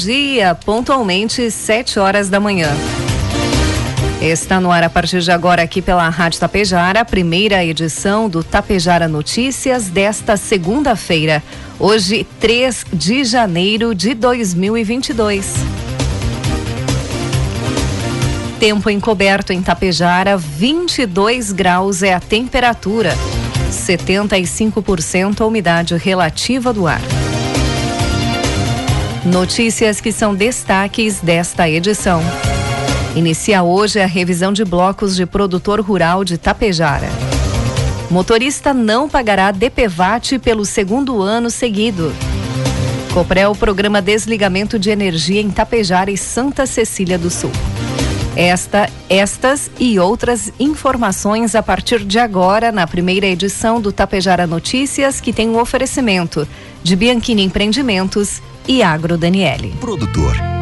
Dia, pontualmente 7 horas da manhã. Está no ar a partir de agora aqui pela Rádio Tapejara, a primeira edição do Tapejara Notícias desta segunda-feira, hoje 3 de janeiro de 2022. Tempo encoberto em Tapejara, 22 graus é a temperatura, 75% a umidade relativa do ar. Notícias que são destaques desta edição. Inicia hoje a revisão de blocos de produtor rural de Tapejara. Motorista não pagará DPVAT pelo segundo ano seguido. Coprel programa desligamento de energia em Tapejara e Santa Cecília do Sul. Esta, estas e outras informações a partir de agora na primeira edição do Tapejara Notícias, que tem um oferecimento de Bianchini Empreendimentos e Agro Daniele. Produtor,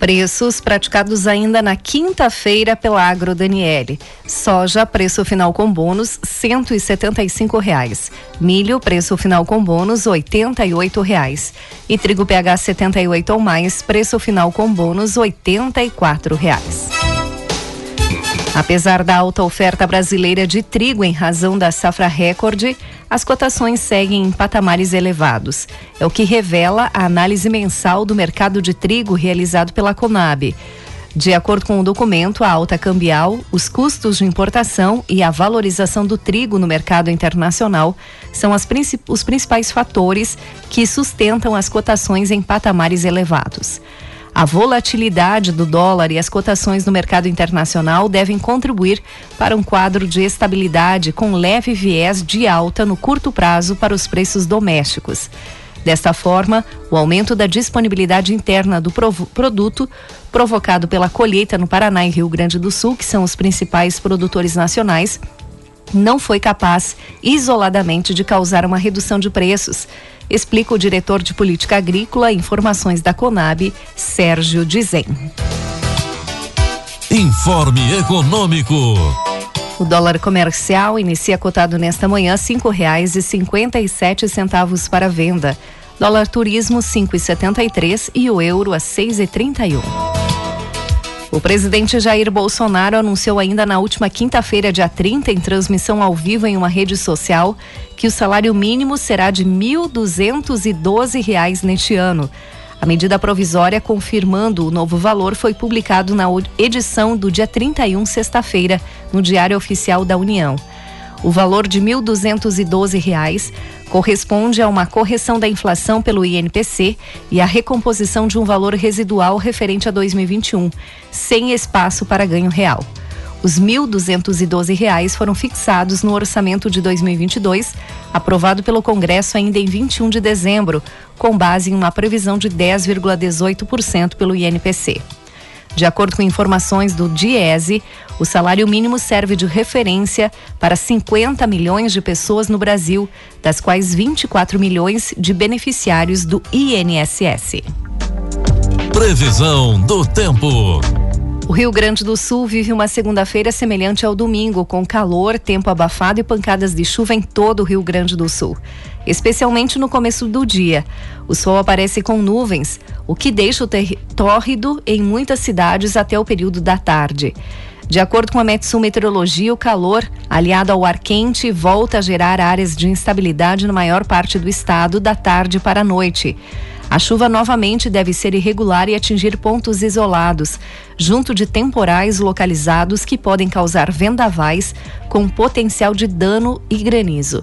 Preços praticados ainda na quinta-feira pela Agro Daniele. Soja, preço final com bônus, cento e reais. Milho, preço final com bônus, oitenta e reais. E trigo PH 78 ou mais, preço final com bônus, oitenta e reais. Apesar da alta oferta brasileira de trigo em razão da safra recorde, as cotações seguem em patamares elevados. É o que revela a análise mensal do mercado de trigo realizado pela Conab. De acordo com o documento, a alta cambial, os custos de importação e a valorização do trigo no mercado internacional são princip os principais fatores que sustentam as cotações em patamares elevados. A volatilidade do dólar e as cotações no mercado internacional devem contribuir para um quadro de estabilidade com leve viés de alta no curto prazo para os preços domésticos. Desta forma, o aumento da disponibilidade interna do produto, provocado pela colheita no Paraná e Rio Grande do Sul, que são os principais produtores nacionais, não foi capaz isoladamente de causar uma redução de preços, explica o diretor de política agrícola e informações da Conab, Sérgio Dizem. Informe Econômico. O dólar comercial inicia cotado nesta manhã cinco reais e cinquenta e sete centavos para venda. Dólar turismo cinco e setenta e três e o euro a seis e trinta e um. O presidente Jair Bolsonaro anunciou ainda na última quinta-feira, dia 30, em transmissão ao vivo em uma rede social, que o salário mínimo será de R$ 1.212 neste ano. A medida provisória confirmando o novo valor foi publicado na edição do dia 31, sexta-feira, no Diário Oficial da União. O valor de R$ 1.212 corresponde a uma correção da inflação pelo INPC e a recomposição de um valor residual referente a 2021, sem espaço para ganho real. Os R$ 1.212 foram fixados no orçamento de 2022, aprovado pelo Congresso ainda em 21 de dezembro, com base em uma previsão de 10,18% pelo INPC. De acordo com informações do Diese, o salário mínimo serve de referência para 50 milhões de pessoas no Brasil, das quais 24 milhões de beneficiários do INSS. Previsão do tempo. O Rio Grande do Sul vive uma segunda-feira semelhante ao domingo, com calor, tempo abafado e pancadas de chuva em todo o Rio Grande do Sul, especialmente no começo do dia. O sol aparece com nuvens, o que deixa o tórrido em muitas cidades até o período da tarde. De acordo com a Metsul Meteorologia, o calor, aliado ao ar quente, volta a gerar áreas de instabilidade na maior parte do estado da tarde para a noite. A chuva novamente deve ser irregular e atingir pontos isolados, junto de temporais localizados que podem causar vendavais com potencial de dano e granizo.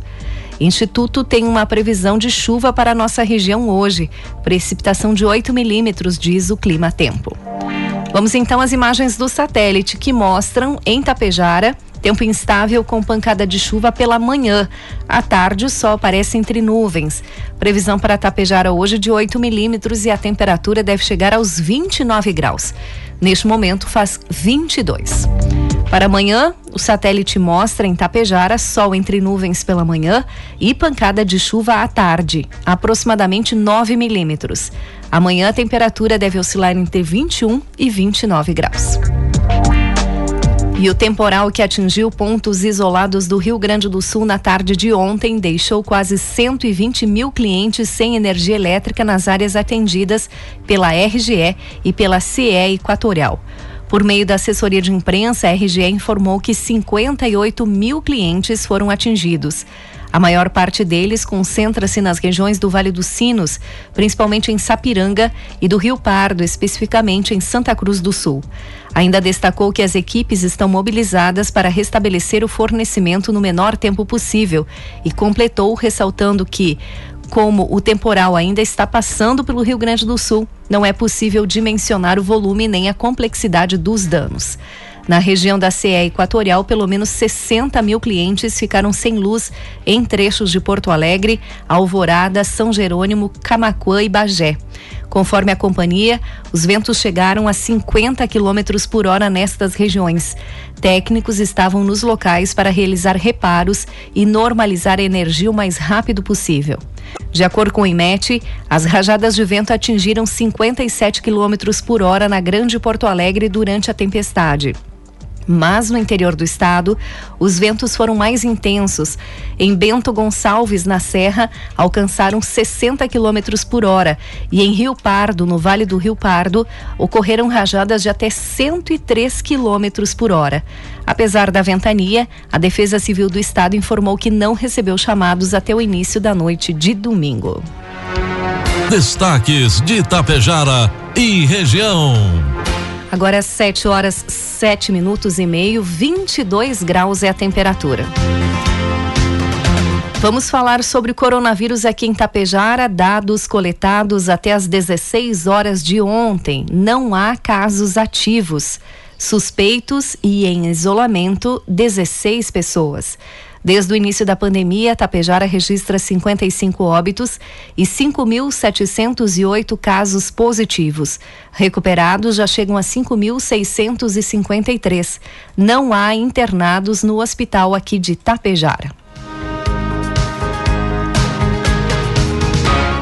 Instituto tem uma previsão de chuva para a nossa região hoje, precipitação de 8 milímetros, diz o Clima Tempo. Vamos então às imagens do satélite que mostram em Tapejara Tempo instável com pancada de chuva pela manhã. À tarde, o sol aparece entre nuvens. Previsão para Tapejara hoje de 8 milímetros e a temperatura deve chegar aos 29 graus. Neste momento, faz 22. Para amanhã, o satélite mostra em Tapejara sol entre nuvens pela manhã e pancada de chuva à tarde, aproximadamente 9 milímetros. Amanhã a temperatura deve oscilar entre 21 e 29 graus. E o temporal que atingiu pontos isolados do Rio Grande do Sul na tarde de ontem deixou quase 120 mil clientes sem energia elétrica nas áreas atendidas pela RGE e pela CE Equatorial. Por meio da assessoria de imprensa, a RGE informou que 58 mil clientes foram atingidos. A maior parte deles concentra-se nas regiões do Vale dos Sinos, principalmente em Sapiranga e do Rio Pardo, especificamente em Santa Cruz do Sul. Ainda destacou que as equipes estão mobilizadas para restabelecer o fornecimento no menor tempo possível e completou ressaltando que como o temporal ainda está passando pelo Rio Grande do Sul, não é possível dimensionar o volume nem a complexidade dos danos. Na região da CE Equatorial, pelo menos 60 mil clientes ficaram sem luz em trechos de Porto Alegre, Alvorada, São Jerônimo, Camacuã e Bagé. Conforme a companhia, os ventos chegaram a 50 km por hora nestas regiões. Técnicos estavam nos locais para realizar reparos e normalizar a energia o mais rápido possível. De acordo com o IMET, as rajadas de vento atingiram 57 km por hora na Grande Porto Alegre durante a tempestade. Mas no interior do estado, os ventos foram mais intensos. Em Bento Gonçalves, na Serra, alcançaram 60 km por hora. E em Rio Pardo, no Vale do Rio Pardo, ocorreram rajadas de até 103 km por hora. Apesar da ventania, a Defesa Civil do Estado informou que não recebeu chamados até o início da noite de domingo. Destaques de Itapejara e região. Agora 7 horas 7 minutos e meio, 22 graus é a temperatura. Vamos falar sobre o coronavírus aqui em Tapejara. Dados coletados até as 16 horas de ontem. Não há casos ativos. Suspeitos e em isolamento, 16 pessoas. Desde o início da pandemia, Tapejara registra 55 óbitos e 5.708 casos positivos. Recuperados já chegam a 5.653. Não há internados no hospital aqui de Tapejara.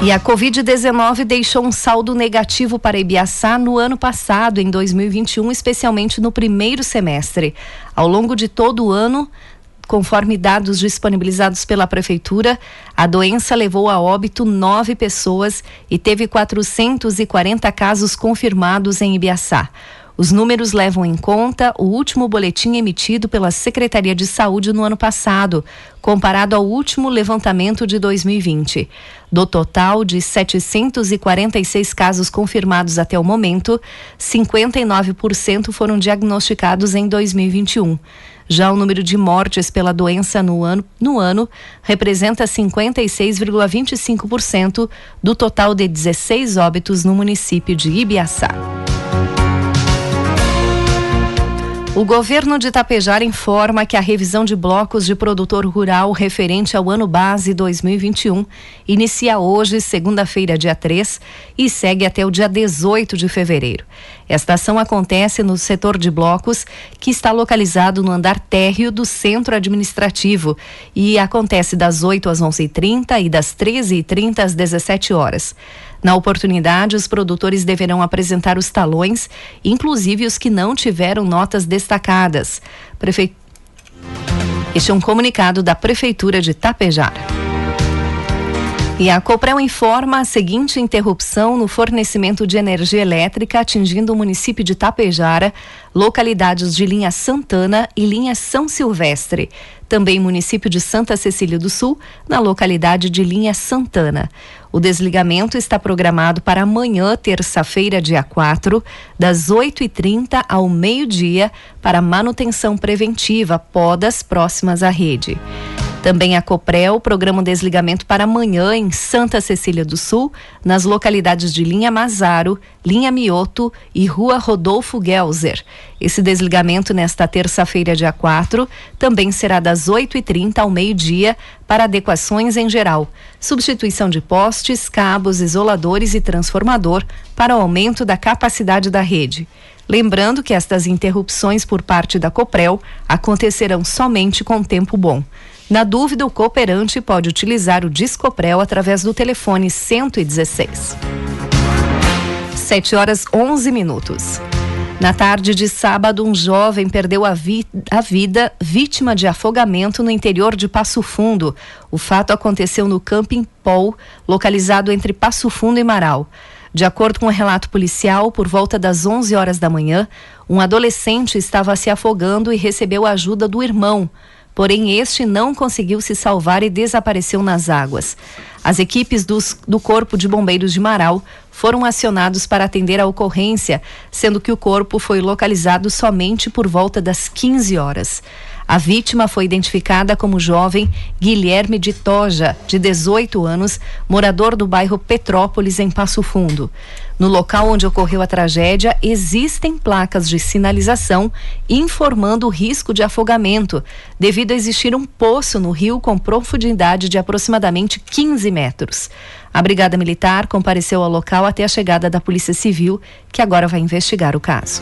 E a Covid-19 deixou um saldo negativo para Ibiaçá no ano passado, em 2021, especialmente no primeiro semestre. Ao longo de todo o ano, Conforme dados disponibilizados pela Prefeitura, a doença levou a óbito nove pessoas e teve 440 casos confirmados em Ibiaçá. Os números levam em conta o último boletim emitido pela Secretaria de Saúde no ano passado, comparado ao último levantamento de 2020. Do total de 746 casos confirmados até o momento, 59% foram diagnosticados em 2021. Já o número de mortes pela doença no ano, no ano representa 56,25% do total de 16 óbitos no município de Ibiaçá. O governo de Itapejara informa que a revisão de blocos de produtor rural referente ao ano base 2021 inicia hoje, segunda-feira, dia 3, e segue até o dia 18 de fevereiro. Esta ação acontece no setor de blocos, que está localizado no andar térreo do centro administrativo e acontece das 8 às 11h30 e das 13h30 às 17 horas. Na oportunidade, os produtores deverão apresentar os talões, inclusive os que não tiveram notas destacadas. Prefe... Este é um comunicado da Prefeitura de Tapejara. E a Coprel informa a seguinte interrupção no fornecimento de energia elétrica atingindo o município de Tapejara, localidades de linha Santana e linha São Silvestre. Também município de Santa Cecília do Sul, na localidade de linha Santana. O desligamento está programado para amanhã, terça-feira, dia 4, das 8h30 ao meio-dia, para manutenção preventiva, podas próximas à rede. Também a Coprel programa desligamento para amanhã em Santa Cecília do Sul, nas localidades de Linha Mazaro, Linha Mioto e Rua Rodolfo Gelser. Esse desligamento nesta terça-feira, dia 4, também será das 8h30 ao meio-dia para adequações em geral, substituição de postes, cabos, isoladores e transformador para o aumento da capacidade da rede. Lembrando que estas interrupções por parte da Coprel acontecerão somente com tempo bom. Na dúvida, o cooperante pode utilizar o Discoprel através do telefone 116. 7 horas 11 minutos. Na tarde de sábado, um jovem perdeu a, vi a, vida vítima de afogamento no interior de Passo Fundo. O fato aconteceu no Camping Pol, localizado entre Passo Fundo e Marau. De acordo com o um relato policial, por volta das 11 horas da manhã, um adolescente estava se afogando e recebeu a ajuda do irmão porém este não conseguiu se salvar e desapareceu nas águas. As equipes dos, do Corpo de Bombeiros de Marau foram acionados para atender a ocorrência, sendo que o corpo foi localizado somente por volta das 15 horas. A vítima foi identificada como jovem Guilherme de Toja, de 18 anos, morador do bairro Petrópolis, em Passo Fundo. No local onde ocorreu a tragédia, existem placas de sinalização informando o risco de afogamento, devido a existir um poço no rio com profundidade de aproximadamente 15 metros. A Brigada Militar compareceu ao local até a chegada da Polícia Civil, que agora vai investigar o caso.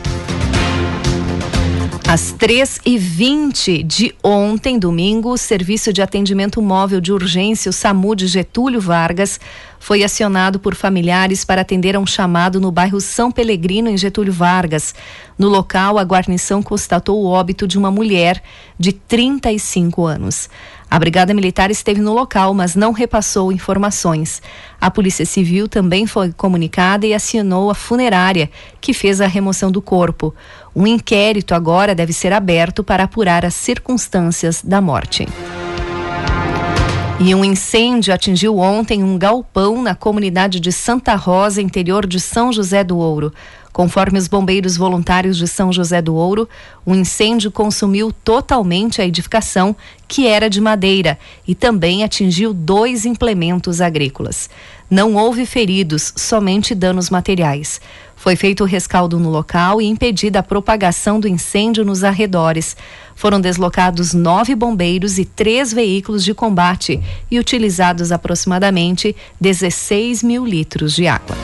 Às 3 e 20 de ontem, domingo, o Serviço de Atendimento Móvel de Urgência, o SAMU de Getúlio Vargas, foi acionado por familiares para atender a um chamado no bairro São Pelegrino, em Getúlio Vargas. No local, a guarnição constatou o óbito de uma mulher de 35 anos. A Brigada Militar esteve no local, mas não repassou informações. A Polícia Civil também foi comunicada e acionou a funerária, que fez a remoção do corpo. Um inquérito agora deve ser aberto para apurar as circunstâncias da morte. E um incêndio atingiu ontem um galpão na comunidade de Santa Rosa, interior de São José do Ouro. Conforme os bombeiros voluntários de São José do Ouro, o incêndio consumiu totalmente a edificação, que era de madeira, e também atingiu dois implementos agrícolas. Não houve feridos, somente danos materiais. Foi feito o rescaldo no local e impedida a propagação do incêndio nos arredores. Foram deslocados nove bombeiros e três veículos de combate e utilizados aproximadamente 16 mil litros de água.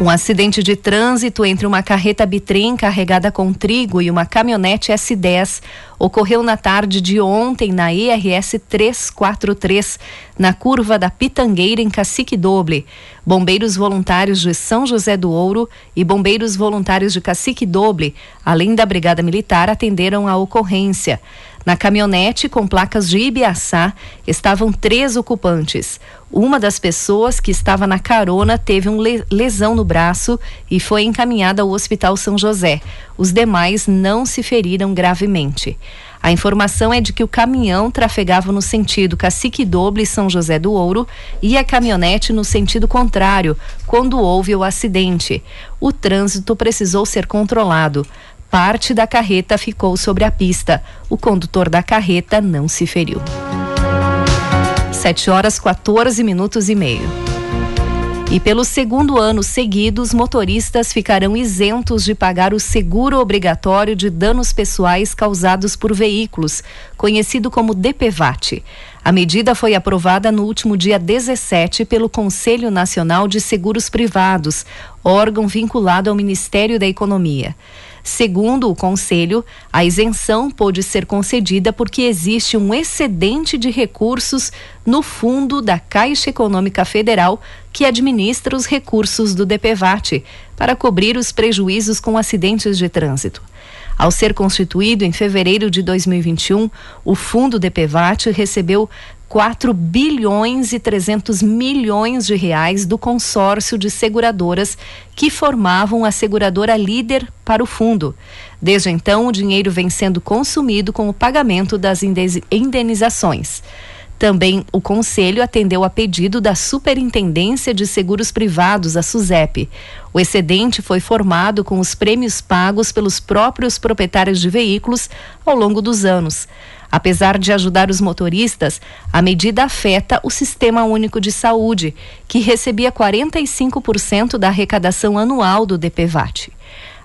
Um acidente de trânsito entre uma carreta bitrem carregada com trigo e uma caminhonete S10 ocorreu na tarde de ontem na ERS 343, na curva da Pitangueira, em Cacique Doble. Bombeiros voluntários de São José do Ouro e bombeiros voluntários de Cacique Doble, além da Brigada Militar, atenderam a ocorrência. Na caminhonete com placas de Ibiaçá estavam três ocupantes. Uma das pessoas que estava na carona teve um lesão no braço e foi encaminhada ao Hospital São José. Os demais não se feriram gravemente. A informação é de que o caminhão trafegava no sentido Cacique Doble São José do Ouro e a caminhonete no sentido contrário, quando houve o acidente. O trânsito precisou ser controlado. Parte da carreta ficou sobre a pista. O condutor da carreta não se feriu. 7 horas 14 minutos e meio. E pelo segundo ano seguido, os motoristas ficarão isentos de pagar o seguro obrigatório de danos pessoais causados por veículos, conhecido como DPVAT. A medida foi aprovada no último dia 17 pelo Conselho Nacional de Seguros Privados, órgão vinculado ao Ministério da Economia. Segundo o Conselho, a isenção pode ser concedida porque existe um excedente de recursos no fundo da Caixa Econômica Federal que administra os recursos do DPVAT para cobrir os prejuízos com acidentes de trânsito. Ao ser constituído em fevereiro de 2021, o fundo DPVAT recebeu 4 bilhões e 300 milhões de reais do consórcio de seguradoras que formavam a seguradora líder para o fundo. Desde então, o dinheiro vem sendo consumido com o pagamento das indenizações. Também o Conselho atendeu a pedido da Superintendência de Seguros Privados, a SUSEP. O excedente foi formado com os prêmios pagos pelos próprios proprietários de veículos ao longo dos anos. Apesar de ajudar os motoristas, a medida afeta o Sistema Único de Saúde, que recebia 45% da arrecadação anual do DPVAT.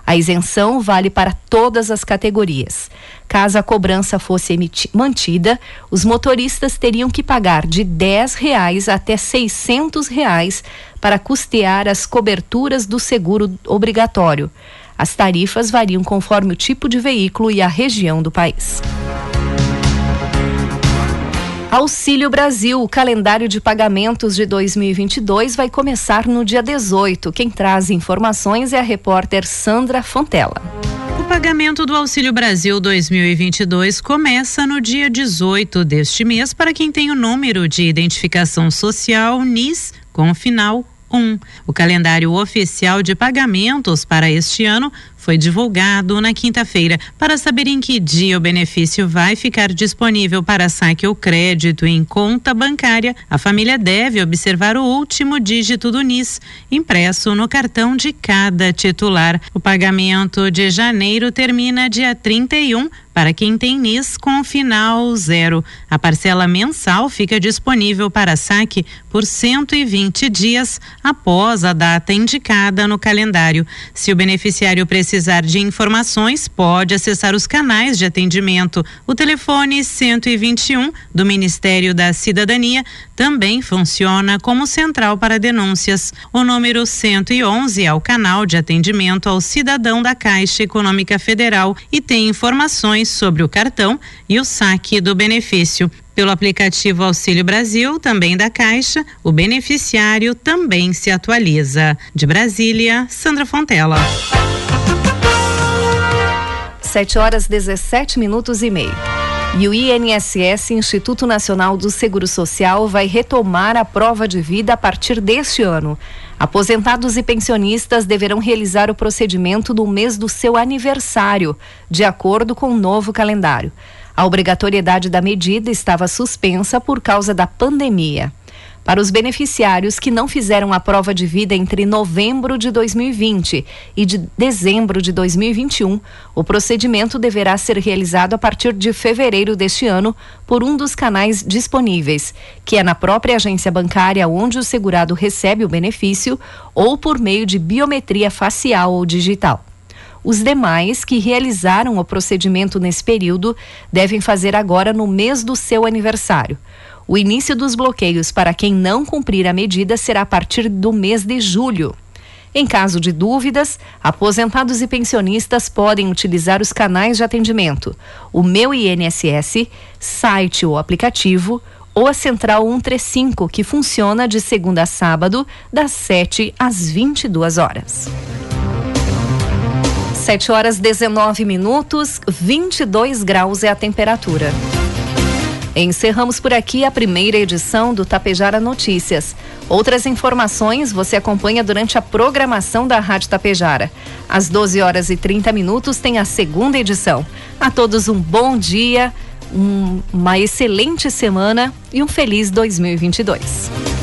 A isenção vale para todas as categorias. Caso a cobrança fosse mantida, os motoristas teriam que pagar de R$ reais até 600 reais para custear as coberturas do seguro obrigatório. As tarifas variam conforme o tipo de veículo e a região do país. Auxílio Brasil, o calendário de pagamentos de 2022 vai começar no dia 18. Quem traz informações é a repórter Sandra Fontela. O pagamento do Auxílio Brasil 2022 começa no dia 18 deste mês para quem tem o número de identificação social NIS com final 1. O calendário oficial de pagamentos para este ano foi divulgado na quinta-feira. Para saber em que dia o benefício vai ficar disponível para saque ou crédito em conta bancária, a família deve observar o último dígito do NIS, impresso no cartão de cada titular. O pagamento de janeiro termina dia 31 para quem tem NIS com final zero. A parcela mensal fica disponível para saque por 120 dias após a data indicada no calendário. Se o beneficiário precisar de informações, pode acessar os canais de atendimento. O telefone 121 do Ministério da Cidadania também funciona como central para denúncias. O número 111 é o canal de atendimento ao cidadão da Caixa Econômica Federal e tem informações sobre o cartão e o saque do benefício. Pelo aplicativo Auxílio Brasil, também da Caixa, o beneficiário também se atualiza. De Brasília, Sandra Fontela. 7 horas 17 minutos e meio. E o INSS, Instituto Nacional do Seguro Social, vai retomar a prova de vida a partir deste ano. Aposentados e pensionistas deverão realizar o procedimento no mês do seu aniversário, de acordo com o novo calendário. A obrigatoriedade da medida estava suspensa por causa da pandemia. Para os beneficiários que não fizeram a prova de vida entre novembro de 2020 e de dezembro de 2021, o procedimento deverá ser realizado a partir de fevereiro deste ano por um dos canais disponíveis, que é na própria agência bancária onde o segurado recebe o benefício ou por meio de biometria facial ou digital. Os demais que realizaram o procedimento nesse período devem fazer agora no mês do seu aniversário. O início dos bloqueios para quem não cumprir a medida será a partir do mês de julho. Em caso de dúvidas, aposentados e pensionistas podem utilizar os canais de atendimento, o Meu INSS, site ou aplicativo, ou a Central 135, que funciona de segunda a sábado, das 7 às 22 horas. 7 horas 19 minutos, 22 graus é a temperatura. Encerramos por aqui a primeira edição do Tapejara Notícias. Outras informações você acompanha durante a programação da Rádio Tapejara. Às 12 horas e 30 minutos tem a segunda edição. A todos um bom dia, um, uma excelente semana e um feliz 2022.